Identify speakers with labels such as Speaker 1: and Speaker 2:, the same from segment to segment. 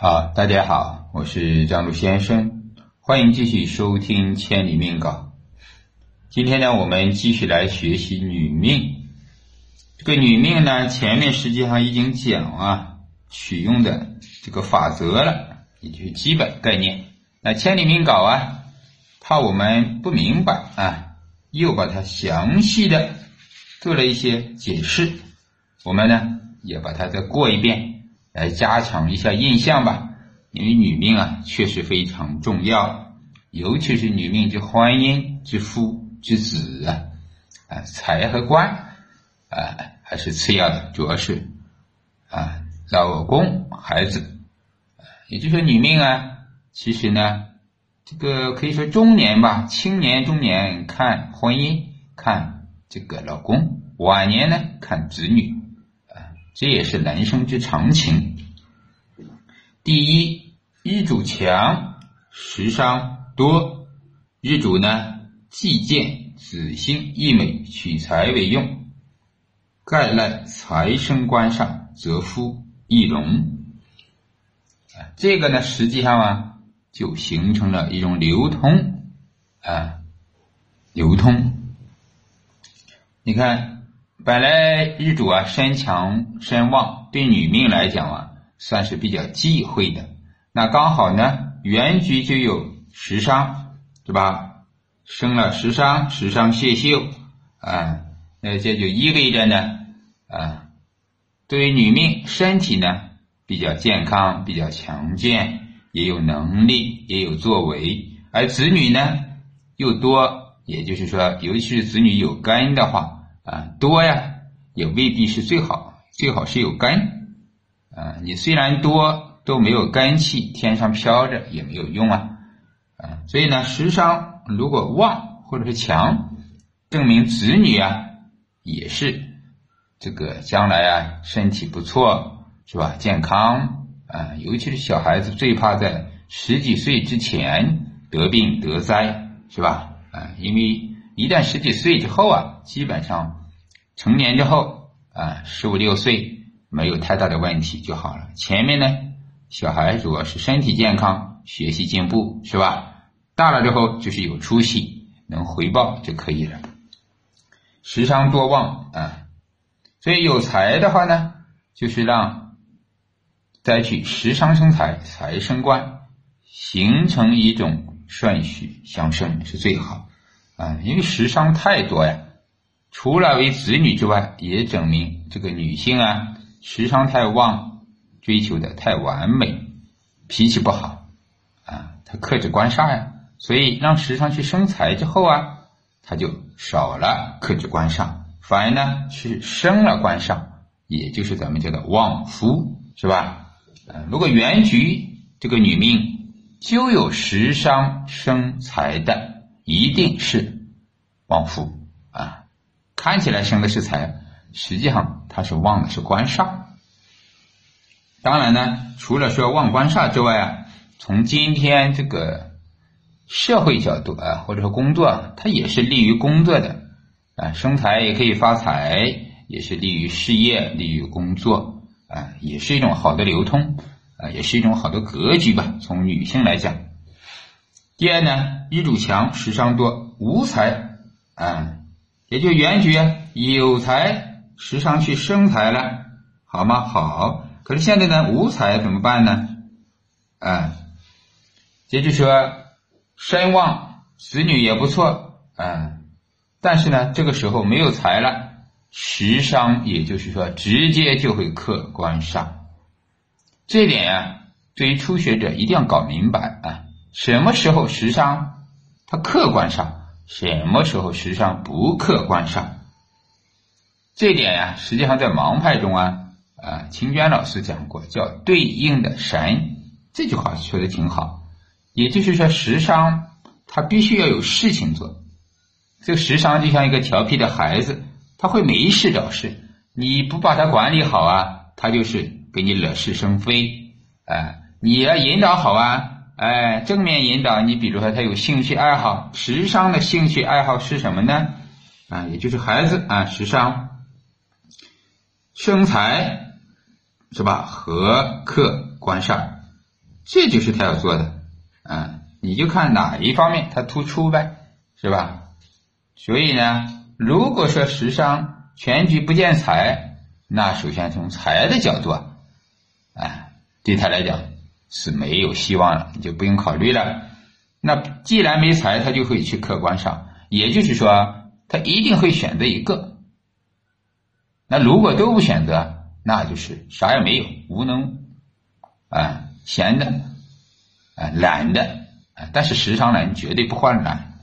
Speaker 1: 好，大家好，我是张璐先生，欢迎继续收听《千里命稿》。今天呢，我们继续来学习女命。这个女命呢，前面实际上已经讲啊，取用的这个法则了，也就是基本概念。那《千里命稿》啊，怕我们不明白啊，又把它详细的做了一些解释。我们呢，也把它再过一遍。来加强一下印象吧，因为女命啊确实非常重要，尤其是女命之婚姻之夫之子啊，啊财和官啊还是次要的，主要是啊老公孩子，也就是说女命啊，其实呢这个可以说中年吧，青年中年看婚姻看这个老公，晚年呢看子女。啊。这也是人生之常情。第一，日主强，食伤多。日主呢，忌见子星一美，取财为用，盖赖财生官上，则夫易荣。啊，这个呢，实际上啊，就形成了一种流通啊，流通。你看。本来日主啊身强身旺，对女命来讲啊算是比较忌讳的。那刚好呢，原局就有食伤，对吧？生了食伤，食伤泄秀啊，那这就意味着呢啊，对于女命身体呢比较健康，比较强健，也有能力，也有作为。而子女呢又多，也就是说，尤其是子女有根的话。啊，多呀，也未必是最好，最好是有根。啊，你虽然多都没有根气，天上飘着也没有用啊。啊，所以呢，食伤如果旺或者是强，证明子女啊也是这个将来啊身体不错，是吧？健康啊，尤其是小孩子最怕在十几岁之前得病得灾，是吧？啊，因为一旦十几岁之后啊，基本上。成年之后啊，十五六岁没有太大的问题就好了。前面呢，小孩主要是身体健康、学习进步，是吧？大了之后就是有出息，能回报就可以了。时伤多旺啊，所以有财的话呢，就是让再去时伤生财，财生官，形成一种顺序相生是最好啊。因为时伤太多呀。除了为子女之外，也证明这个女性啊，时伤太旺，追求的太完美，脾气不好啊，他克制官煞呀，所以让时伤去生财之后啊，他就少了克制官煞，反而呢是生了官煞，也就是咱们叫的旺夫，是吧？如果原局这个女命就有时伤生财的，一定是旺夫啊。看起来生的是财，实际上他是旺的是官煞。当然呢，除了说旺官煞之外啊，从今天这个社会角度啊，或者说工作，它也是利于工作的啊，生财也可以发财，也是利于事业，利于工作啊，也是一种好的流通啊，也是一种好的格局吧。从女性来讲，第二呢，日主强，时伤多，无财啊。也就原局有财，时常去生财了，好吗？好。可是现在呢，无财怎么办呢？啊，也就是说，身旺，子女也不错，啊，但是呢，这个时候没有财了，时伤，也就是说，直接就会克官杀。这点呀，对于初学者一定要搞明白啊，什么时候时伤，它克官杀。什么时候时伤不克官煞？这点呀，实际上在盲派中啊，啊，秦娟老师讲过，叫对应的神。这句话说的挺好，也就是说，时伤他必须要有事情做。这个时伤就像一个调皮的孩子，他会没事找事，你不把他管理好啊，他就是给你惹是生非。哎，你要引导好啊。哎，正面引导你，比如说他有兴趣爱好，时尚的兴趣爱好是什么呢？啊，也就是孩子啊，时尚生财是吧？和客官上，这就是他要做的，啊，你就看哪一方面他突出呗，是吧？所以呢，如果说时伤全局不见财，那首先从财的角度啊，哎，对他来讲是没有希望了，你就不用考虑了。那既然没财，他就会去客观上，也就是说，他一定会选择一个。那如果都不选择，那就是啥也没有，无能，啊，闲的，啊，懒的，啊，但是时尚人绝对不患懒，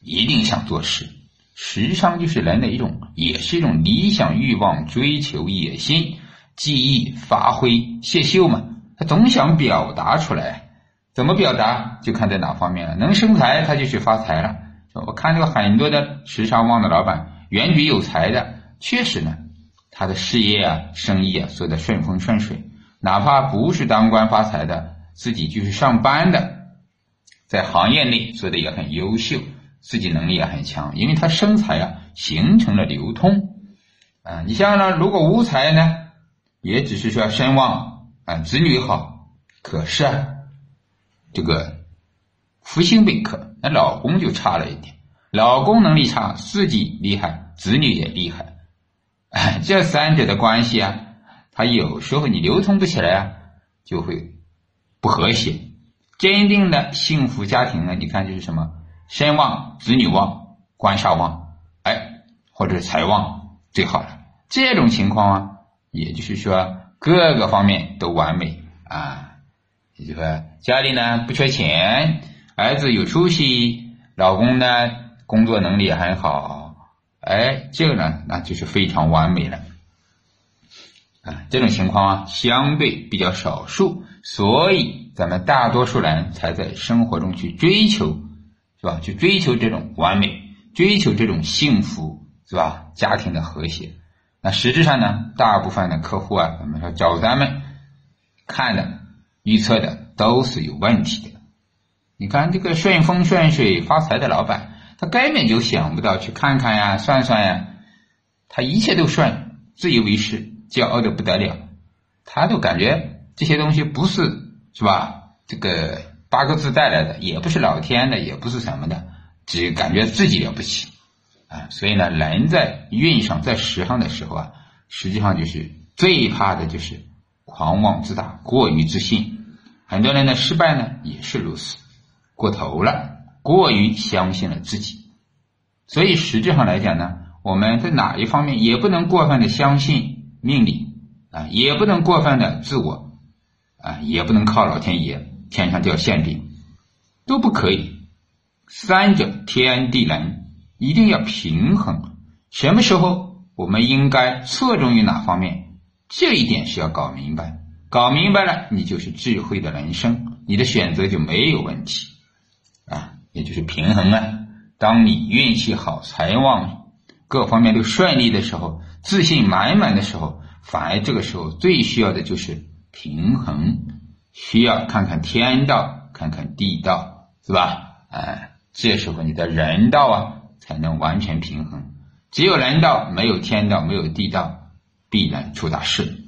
Speaker 1: 一定想做事。时尚就是人的一种，也是一种理想、欲望、追求、野心、记忆、发挥、泄秀嘛。他总想表达出来，怎么表达就看在哪方面了。能生财，他就去发财了。我看这个很多的时尚旺的老板，原局有财的，确实呢。他的事业啊、生意啊做得顺风顺水，哪怕不是当官发财的，自己就是上班的，在行业内做的也很优秀，自己能力也很强，因为他生财啊形成了流通啊。你像呢，如果无财呢，也只是说身旺啊，子女好，可是啊，这个福星被克，那老公就差了一点，老公能力差，自己厉害，子女也厉害。这三者的关系啊，他有时候你流通不起来啊，就会不和谐。坚定的幸福家庭呢，你看就是什么身旺、子女旺、官煞旺，哎，或者财旺最好了。这种情况啊，也就是说各个方面都完美啊，也就是说家里呢不缺钱，儿子有出息，老公呢工作能力也很好。哎，这个呢，那就是非常完美了啊！这种情况啊，相对比较少数，所以咱们大多数人才在生活中去追求，是吧？去追求这种完美，追求这种幸福，是吧？家庭的和谐。那实质上呢，大部分的客户啊，咱们说找咱们看的、预测的都是有问题的。你看这个顺风顺水发财的老板。他根本就想不到去看看呀、算算呀，他一切都顺，自以为是，骄傲的不得了。他都感觉这些东西不是是吧？这个八个字带来的，也不是老天的，也不是什么的，只感觉自己了不起啊。所以呢，人在运上在时上的时候啊，实际上就是最怕的就是狂妄自大、过于自信。很多人的失败呢也是如此，过头了。过于相信了自己，所以实质上来讲呢，我们在哪一方面也不能过分的相信命理啊，也不能过分的自我啊，也不能靠老天爷天上掉馅饼，都不可以。三者天地人一定要平衡。什么时候我们应该侧重于哪方面？这一点是要搞明白。搞明白了，你就是智慧的人生，你的选择就没有问题。也就是平衡啊！当你运气好、财旺、各方面都顺利的时候，自信满满的时候，反而这个时候最需要的就是平衡，需要看看天道，看看地道，是吧？哎，这时候你的人道啊，才能完全平衡。只有人道，没有天道，没有地道，必然出大事。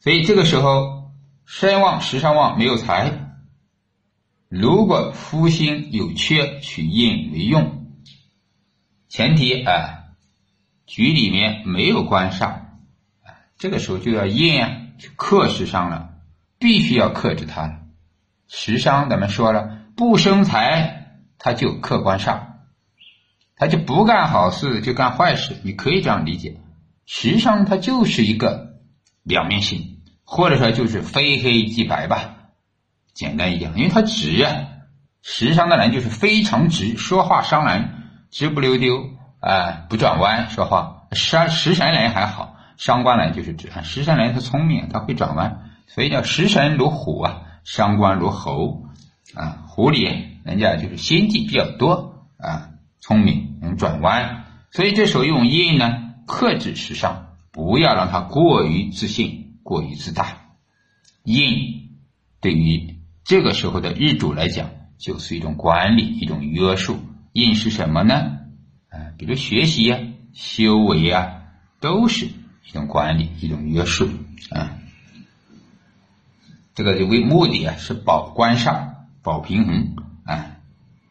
Speaker 1: 所以这个时候，身旺时上旺，没有财。如果夫星有缺，取印为用。前提啊，局里面没有官煞，啊，这个时候就要印啊，去克时伤了，必须要克制它了。时伤咱们说了，不生财，他就克官煞，他就不干好事，就干坏事。你可以这样理解，时伤它就是一个两面性，或者说就是非黑即白吧。简单一点，因为他直啊，时伤的人就是非常直，说话伤人，直不溜丢啊，不转弯说话。伤食神人还好，伤官人就是直啊。食神人他聪明，他会转弯，所以叫食神如虎啊，伤官如猴啊。狐狸人家就是心计比较多啊，聪明能转弯，所以这时候用印呢克制时伤，不要让他过于自信，过于自大。印对于。这个时候的日主来讲，就是一种管理，一种约束。印是什么呢？啊，比如学习呀、修为呀，都是一种管理，一种约束啊。这个就为目的啊是保官煞、保平衡啊。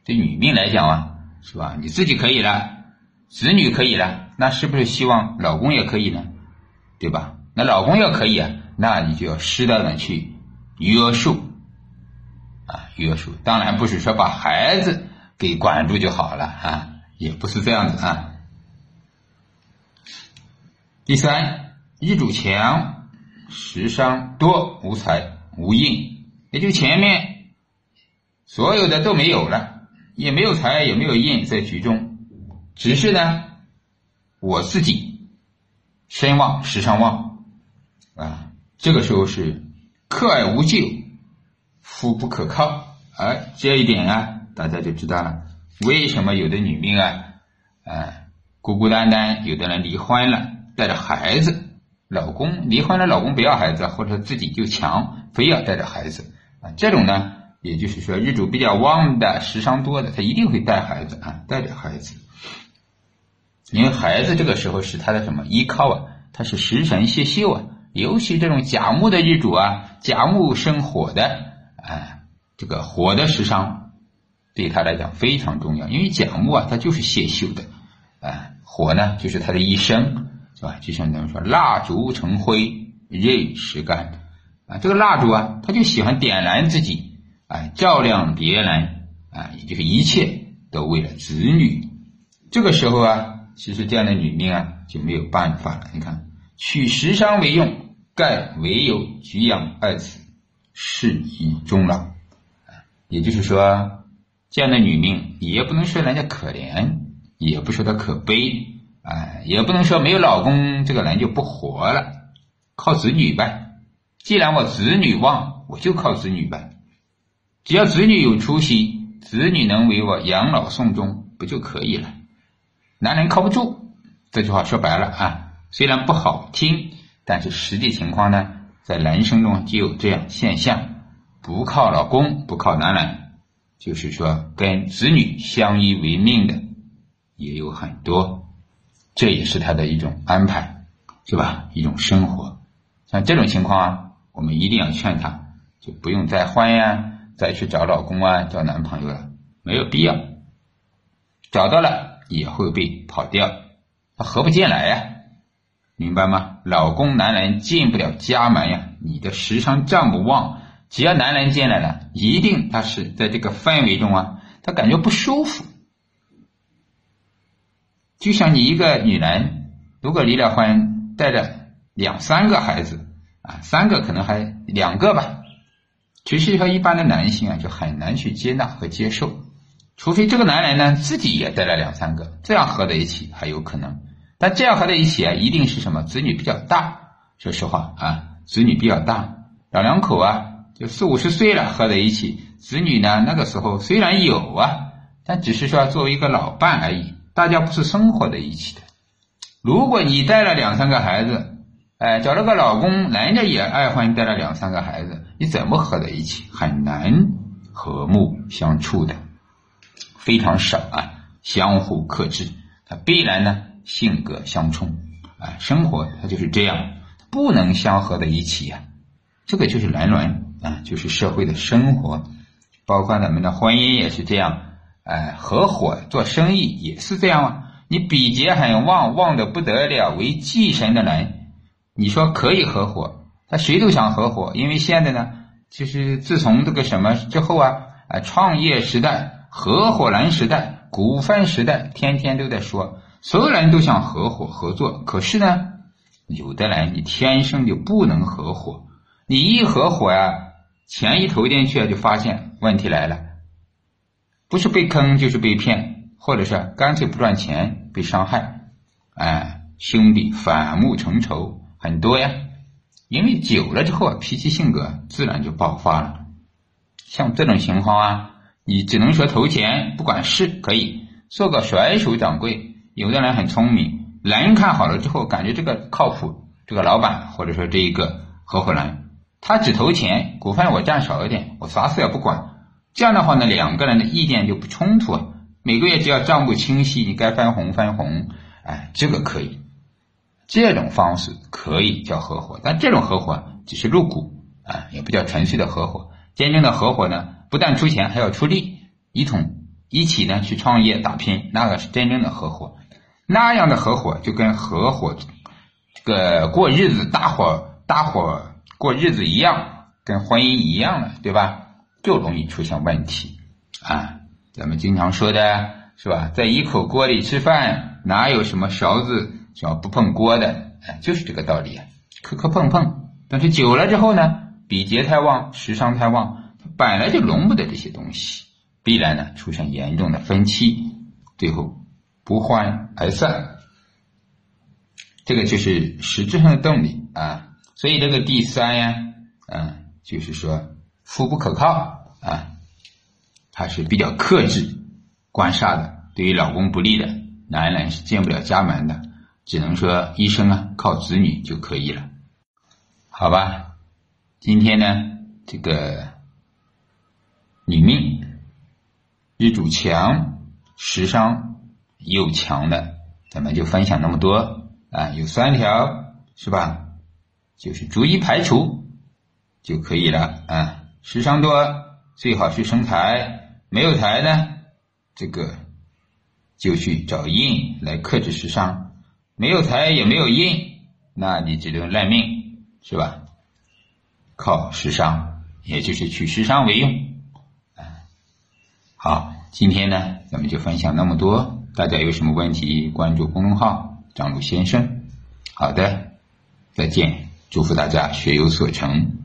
Speaker 1: 对女命来讲啊，是吧？你自己可以了，子女可以了，那是不是希望老公也可以呢？对吧？那老公要可以啊，那你就要适当的去约束，约束。当然不是说把孩子给管住就好了啊，也不是这样子啊。第三，一主强，食伤多，无财无印，也就前面所有的都没有了。也没有财，也没有印在局中，只是呢，我自己身旺时尚旺啊，这个时候是克爱无救，夫不可靠，而，这一点啊，大家就知道了。为什么有的女命啊，啊，孤孤单单，有的人离婚了，带着孩子，老公离婚了，老公不要孩子，或者自己就强，非要带着孩子啊，这种呢？也就是说，日主比较旺的、时伤多的，他一定会带孩子啊，带着孩子，因为孩子这个时候是他的什么依靠啊？他是食神泄秀啊，尤其这种甲木的日主啊，甲木生火的，哎，这个火的食伤对他来讲非常重要，因为甲木啊，它就是泄秀的，啊，火呢就是他的一生，是吧？就像咱们说，蜡烛成灰任时干，啊，这个蜡烛啊，他就喜欢点燃自己。哎，照亮别人啊，也就是一切都为了子女。这个时候啊，其实这样的女命啊就没有办法了。你看，取食伤为用，盖唯有举养二子，事宜终老。也就是说，这样的女命也不能说人家可怜，也不说她可悲，哎，也不能说没有老公这个人就不活了，靠子女呗。既然我子女旺，我就靠子女呗。只要子女有出息，子女能为我养老送终，不就可以了？男人靠不住，这句话说白了啊，虽然不好听，但是实际情况呢，在人生中就有这样现象：不靠老公，不靠男人，就是说跟子女相依为命的也有很多，这也是他的一种安排，是吧？一种生活。像这种情况啊，我们一定要劝他，就不用再换呀。再去找老公啊，找男朋友了，没有必要。找到了也会被跑掉，他合不进来呀，明白吗？老公男人进不了家门呀，你的时伤账不旺，只要男人进来了，一定他是在这个氛围中啊，他感觉不舒服。就像你一个女人，如果离了婚，带着两三个孩子啊，三个可能还两个吧。其实和一般的男性啊，就很难去接纳和接受，除非这个男人呢自己也带了两三个，这样合在一起还有可能。但这样合在一起啊，一定是什么子女比较大。说实话啊，子女比较大，老两口啊，就四五十岁了合在一起，子女呢那个时候虽然有啊，但只是说作为一个老伴而已，大家不是生活在一起的。如果你带了两三个孩子，哎，找了个老公，人家也爱欢带了两三个孩子。你怎么合在一起？很难和睦相处的，非常少啊，相互克制，它必然呢性格相冲啊，生活它就是这样，不能相合在一起呀。这个就是人伦啊，就是社会的生活，包括咱们的婚姻也是这样，哎，合伙做生意也是这样啊。你比劫很旺，旺的不得了，为忌神的人，你说可以合伙？那谁都想合伙，因为现在呢，就是自从这个什么之后啊，啊，创业时代、合伙人时代、股份时代，天天都在说，所有人都想合伙合作。可是呢，有的人你天生就不能合伙，你一合伙呀，钱一投进去就发现问题来了，不是被坑就是被骗，或者是干脆不赚钱被伤害，哎，兄弟反目成仇很多呀。因为久了之后啊，脾气性格自然就爆发了。像这种情况啊，你只能说投钱，不管事可以做个甩手掌柜。有的人很聪明，人看好了之后，感觉这个靠谱，这个老板或者说这一个合伙人，他只投钱，股份我占少一点，我啥事也不管。这样的话呢，两个人的意见就不冲突啊。每个月只要账目清晰，你该分红分红，哎，这个可以。这种方式可以叫合伙，但这种合伙只是入股，啊，也不叫纯粹的合伙。真正的合伙呢，不但出钱，还要出力，一同一起呢去创业打拼，那个是真正的合伙。那样的合伙就跟合伙这个过日子，大伙大伙过日子一样，跟婚姻一样了，对吧？就容易出现问题啊。咱们经常说的是吧，在一口锅里吃饭，哪有什么勺子叫不碰锅的？哎，就是这个道理啊，磕磕碰碰。但是久了之后呢，比劫太旺，食伤太旺，它本来就容不得这些东西，必然呢出现严重的分歧，最后不欢而散。这个就是实质上的动力啊。所以这个第三呀，嗯，就是说夫不可靠啊，他是比较克制、官煞的，对于老公不利的男人是进不了家门的。只能说一生啊靠子女就可以了，好吧？今天呢，这个女命日主强，食伤又强的，咱们就分享那么多啊，有三条是吧？就是逐一排除就可以了啊。时伤多最好是生财，没有财呢，这个就去找印来克制时伤。没有财也没有印，那你只能赖命，是吧？靠时商，也就是取时商为用。好，今天呢，咱们就分享那么多。大家有什么问题，关注公众号“张璐先生”。好的，再见，祝福大家学有所成。